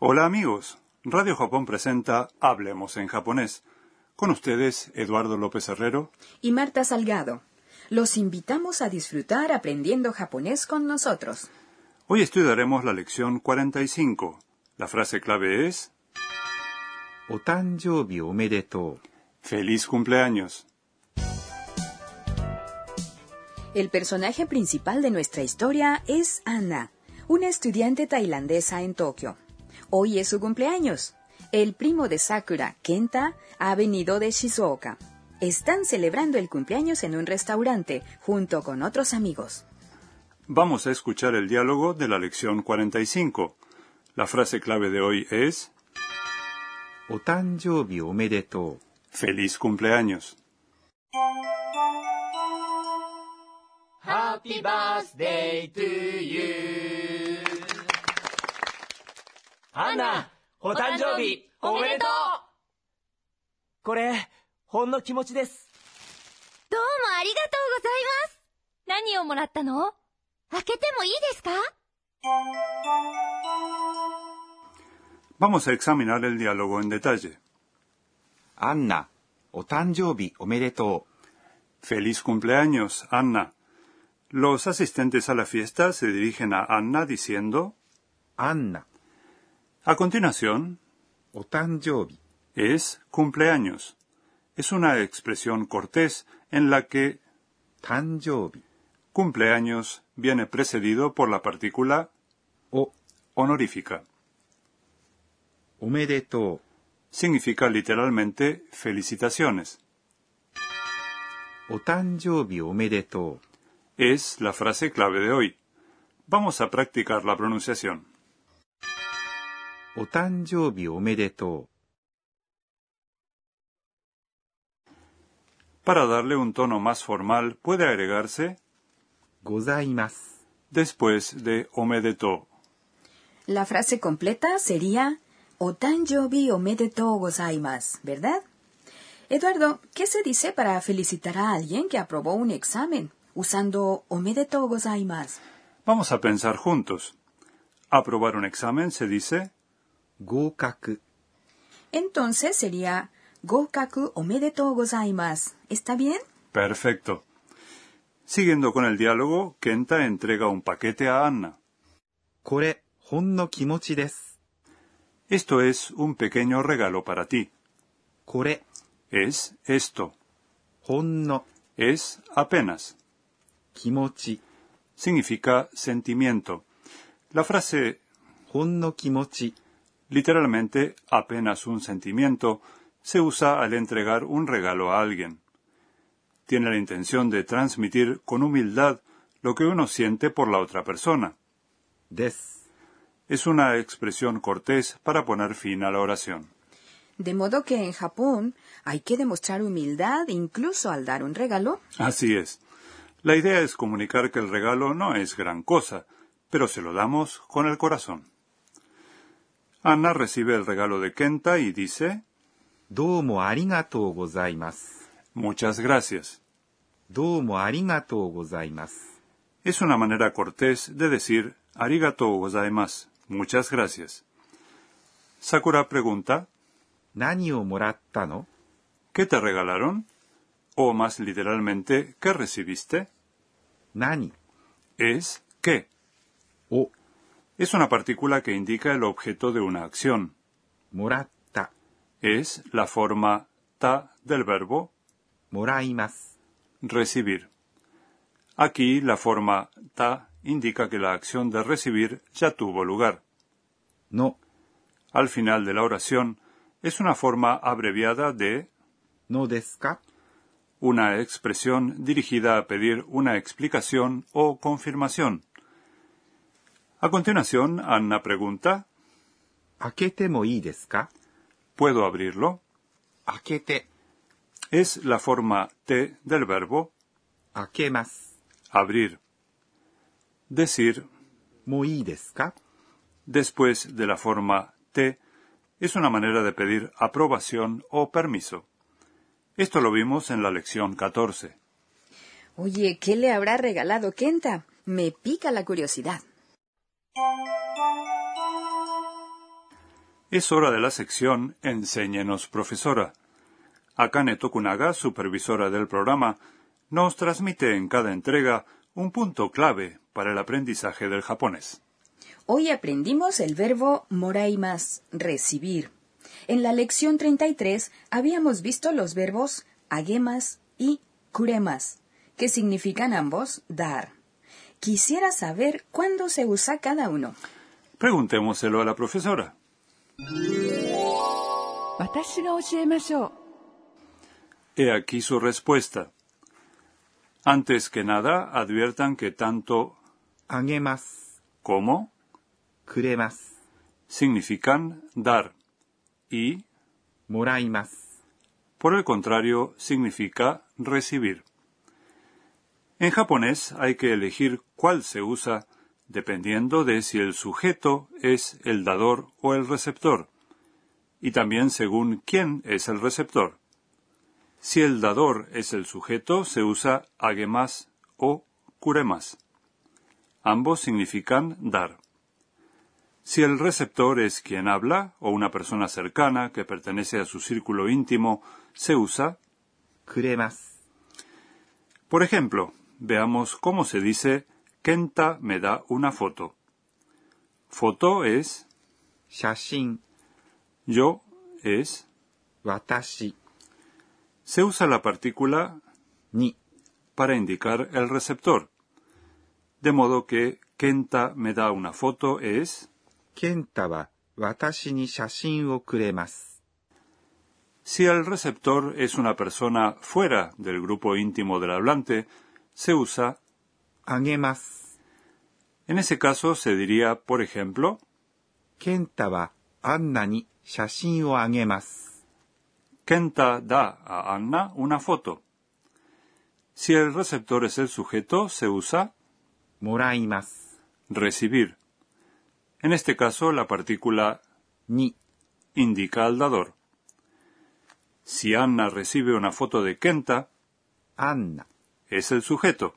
Hola amigos, Radio Japón presenta Hablemos en japonés. Con ustedes, Eduardo López Herrero y Marta Salgado. Los invitamos a disfrutar aprendiendo japonés con nosotros. Hoy estudiaremos la lección 45. La frase clave es Otanjoubi omedetou. Feliz cumpleaños. El personaje principal de nuestra historia es Anna, una estudiante tailandesa en Tokio. Hoy es su cumpleaños. El primo de Sakura, Kenta, ha venido de Shizuoka. Están celebrando el cumpleaños en un restaurante junto con otros amigos. Vamos a escuchar el diálogo de la lección 45. La frase clave de hoy es Otanjoubi omedetou. Feliz cumpleaños. Happy birthday to you. アンナ、お誕生日おめでとうこれ、ほんの気持ちです。どうもありがとうございます。何をもらったの開けてもいいですか Vamos a examinar el diálogo en detalle. アンナ、お誕生日おめでと Feliz cumpleaños, Anna. Los asistentes a la fiesta se dirigen a Anna diciendo う。A continuación, otanjobi es cumpleaños. Es una expresión cortés en la que tanjobi cumpleaños viene precedido por la partícula o honorífica. Omedeto significa literalmente felicitaciones. Otanjobi omedeto es la frase clave de hoy. Vamos a practicar la pronunciación. う。お誕生日おめでと Para darle un tono más formal puede agregarse う。ございます。 después de omedeto. La frase completa sería Otanjobi omedetou gozaimasu, ¿verdad? Eduardo, ¿qué se dice para felicitar a alguien que aprobó un examen usando omedetou gozaimasu? Vamos a pensar juntos. Aprobar un examen se dice Gokaku. Entonces sería Gokaku omedetou ¿Está bien? Perfecto. Siguiendo con el diálogo, Kenta entrega un paquete a Anna. Kore, hon no kimochi desu. Esto es un pequeño regalo para ti. Kore es esto. Hon no es apenas. Kimochi significa sentimiento. La frase hon no kimochi literalmente apenas un sentimiento se usa al entregar un regalo a alguien. Tiene la intención de transmitir con humildad lo que uno siente por la otra persona. です。Es una expresión cortés para poner fin a la oración. De modo que en Japón hay que demostrar humildad incluso al dar un regalo. Así es. La idea es comunicar que el regalo no es gran cosa, pero se lo damos con el corazón. Anna recibe el regalo de Kenta y dice どうもありがとうございます。 Muchas gracias. どうもありがとうございます。 Es una manera cortés de decir arigato gozaimasu. Muchas gracias. Sakura pregunta 何をもらったの ¿Qué te regalaron? O más literalmente, ¿qué recibiste? 何 Es ¿qué? es una partícula que indica el objeto de una acción. Moratta es la forma ta del verbo moraimas, recibir. Aquí la forma ta indica que la acción de recibir ya tuvo lugar. No. Al final de la oración es una forma abreviada de no desca, una expresión dirigida a pedir una explicación o confirmación. A continuación, Anna pregunta. ¿Puedo abrirlo? Es la forma te del verbo. Abrir. Decir? Después de la forma te es una manera de pedir aprobación o permiso. Esto lo vimos en la lección 14. Oye, ¿qué le habrá regalado Kenta? Me pica la curiosidad. Es hora de la sección Enséñenos, profesora. Akane Tokunaga, supervisora del programa, nos transmite en cada entrega un punto clave para el aprendizaje del japonés. Hoy aprendimos el verbo moraimas, recibir. En la lección 33 habíamos visto los verbos agemas y kuremas, que significan ambos dar. Quisiera saber cuándo se usa cada uno. Preguntémoselo a la profesora. He aquí su respuesta. Antes que nada, adviertan que tanto como significan dar y. Por el contrario, significa recibir. En japonés hay que elegir cuál se usa dependiendo de si el sujeto es el dador o el receptor, y también según quién es el receptor. Si el dador es el sujeto, se usa agemas o kuremas. Ambos significan dar. Si el receptor es quien habla o una persona cercana que pertenece a su círculo íntimo, se usa kuremas. Por ejemplo, veamos cómo se dice Kenta me da una foto. Foto es 写真。 yo es. 私 Se usa la partícula に para indicar el receptor. De modo que Kenta me da una foto es 健太は私に写真をくれます。 si el receptor es una persona fuera del grupo íntimo del hablante, se usa あげます。 en ese caso se diría, por ejemplo, 健太はアンナに写真をあげます。 Kenta da a Anna una foto. Si el receptor es el sujeto, se usa もらいます。 recibir. En este caso, la partícula に indica al dador. Si Anna recibe una foto de Kenta, アンナ es el sujeto.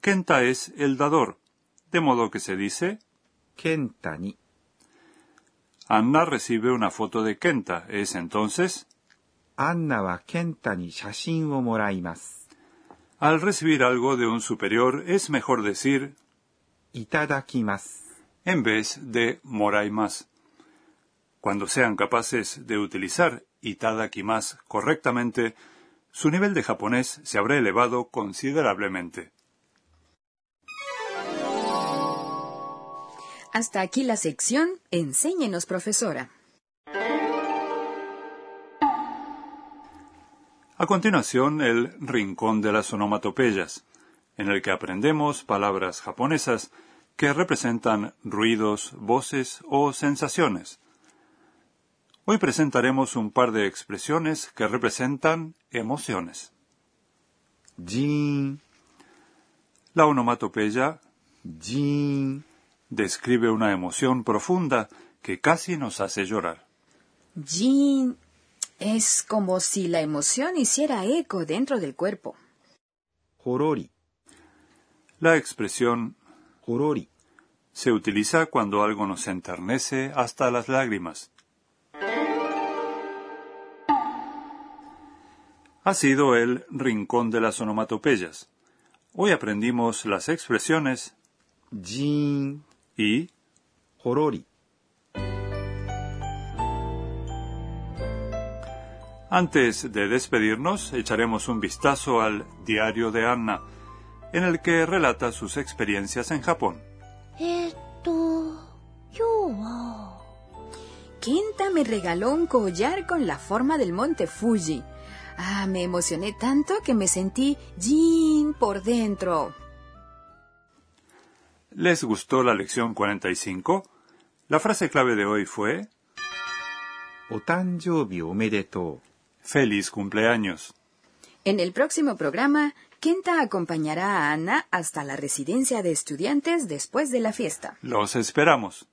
Kenta es el dador, de modo que se dice Kenta ni. Anna recibe una foto de Kenta, es entonces Anna wa Kenta ni shashin wo moraimasu. Al recibir algo de un superior es mejor decir itadakimasu en vez de moraimasu. Cuando sean capaces de utilizar itadakimasu correctamente, su nivel de japonés se habrá elevado considerablemente. Hasta aquí la sección Enséñenos, profesora. A continuación, el rincón de las onomatopeyas, en el que aprendemos palabras japonesas que representan ruidos, voces o sensaciones. Hoy presentaremos un par de expresiones que representan emociones. Jin. La onomatopeya Jin describe una emoción profunda que casi nos hace llorar. Jin es como si la emoción hiciera eco dentro del cuerpo. Horori. La expresión horori se utiliza cuando algo nos enternece hasta las lágrimas. ha sido el rincón de las onomatopeyas. Hoy aprendimos las expresiones jin y horori. Antes de despedirnos, echaremos un vistazo al diario de Anna, en el que relata sus experiencias en Japón. Quinta me regaló un collar con la forma del monte Fuji. Ah, me emocioné tanto que me sentí Jean por dentro. ¿Les gustó la lección 45? La frase clave de hoy fue omedetou. Feliz cumpleaños. En el próximo programa, Kenta acompañará a Ana hasta la residencia de estudiantes después de la fiesta. Los esperamos.